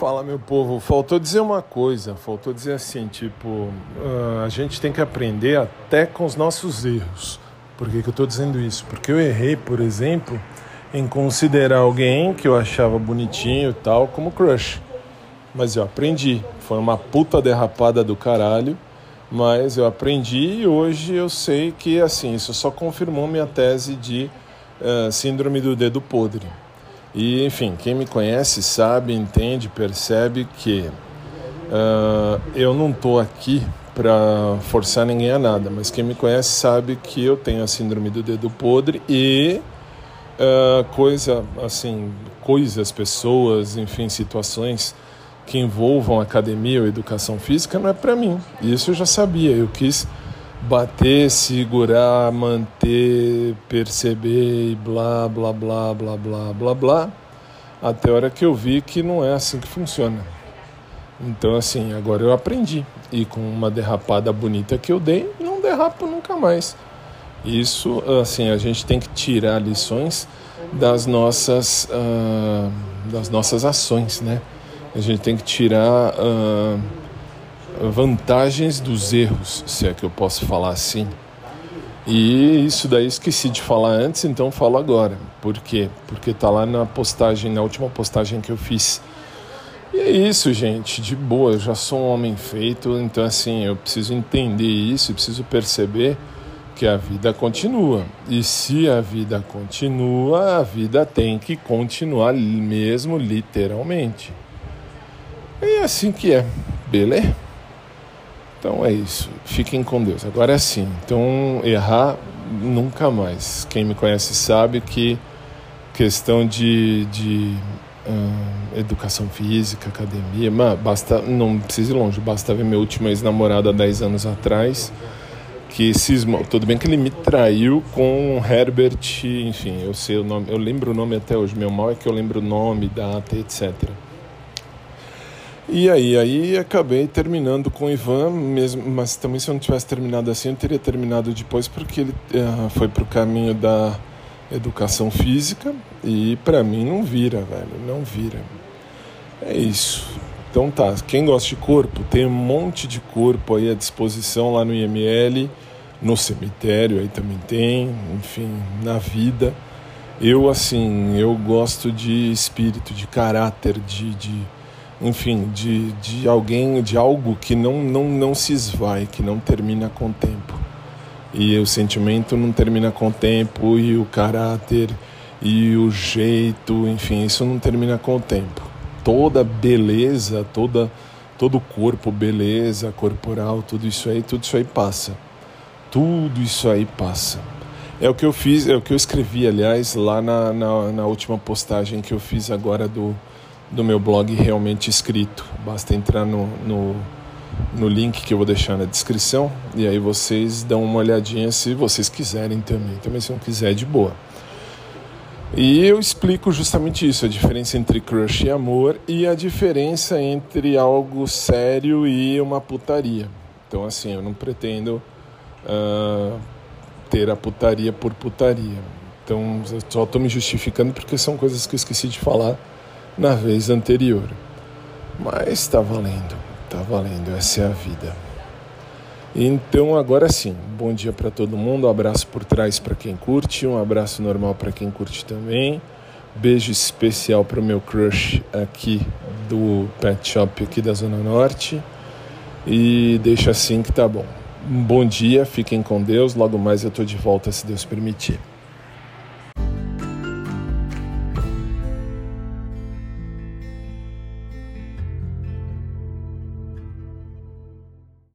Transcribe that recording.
Fala, meu povo. Faltou dizer uma coisa. Faltou dizer assim, tipo, uh, a gente tem que aprender até com os nossos erros. Por que, que eu estou dizendo isso? Porque eu errei, por exemplo, em considerar alguém que eu achava bonitinho e tal como crush. Mas eu aprendi. Foi uma puta derrapada do caralho. Mas eu aprendi e hoje eu sei que, assim, isso só confirmou minha tese de uh, síndrome do dedo podre. E, enfim, quem me conhece sabe, entende, percebe que uh, eu não estou aqui para forçar ninguém a nada, mas quem me conhece sabe que eu tenho a síndrome do dedo podre e uh, coisa, assim, coisas, pessoas, enfim, situações que envolvam academia ou educação física não é para mim. Isso eu já sabia, eu quis bater, segurar, manter, perceber e blá, blá, blá, blá, blá, blá, blá, até a hora que eu vi que não é assim que funciona. Então, assim, agora eu aprendi. E com uma derrapada bonita que eu dei, não derrapo nunca mais. Isso, assim, a gente tem que tirar lições das nossas, uh, das nossas ações, né? A gente tem que tirar. Uh, vantagens dos erros, se é que eu posso falar assim. E isso daí esqueci de falar antes, então falo agora. Por quê? Porque tá lá na postagem, na última postagem que eu fiz. E é isso, gente, de boa, eu já sou um homem feito, então assim, eu preciso entender isso, preciso perceber que a vida continua. E se a vida continua, a vida tem que continuar mesmo literalmente. É assim que é, beleza? Então é isso. Fiquem com Deus. Agora é assim. Então errar nunca mais. Quem me conhece sabe que questão de, de uh, educação física, academia, mas basta, não precisa ir longe, basta ver meu último ex-namorado há 10 anos atrás, que cismou. Tudo bem que ele me traiu com Herbert, enfim, eu sei o nome, eu lembro o nome até hoje. Meu mal é que eu lembro o nome, data, etc. E aí, aí acabei terminando com o Ivan, mesmo, mas também se eu não tivesse terminado assim, eu teria terminado depois porque ele uh, foi para o caminho da educação física e para mim não vira, velho, não vira. É isso. Então tá, quem gosta de corpo, tem um monte de corpo aí à disposição lá no IML, no cemitério aí também tem, enfim, na vida. Eu assim, eu gosto de espírito, de caráter, de, de enfim, de, de alguém, de algo que não, não, não se esvai, que não termina com o tempo. E o sentimento não termina com o tempo, e o caráter, e o jeito, enfim, isso não termina com o tempo. Toda beleza, toda, todo corpo, beleza corporal, tudo isso aí, tudo isso aí passa. Tudo isso aí passa. É o que eu fiz, é o que eu escrevi, aliás, lá na, na, na última postagem que eu fiz agora do do meu blog realmente escrito. Basta entrar no, no, no, link que eu vou deixar na descrição e aí vocês dão uma olhadinha se vocês quiserem também. Também se não quiser, de boa. E eu explico justamente isso, a diferença entre crush e amor e a diferença entre algo sério e uma putaria. Então, assim, eu não pretendo uh, ter a putaria por putaria. Então, só estou me justificando porque são coisas que eu esqueci de falar na vez anterior. Mas está valendo, está valendo, essa é a vida. Então agora sim, bom dia para todo mundo, um abraço por trás para quem curte, um abraço normal para quem curte também. Beijo especial para o meu crush aqui do Pet Shop aqui da Zona Norte. E deixa assim que tá bom. Um bom dia, fiquem com Deus. Logo mais eu tô de volta se Deus permitir.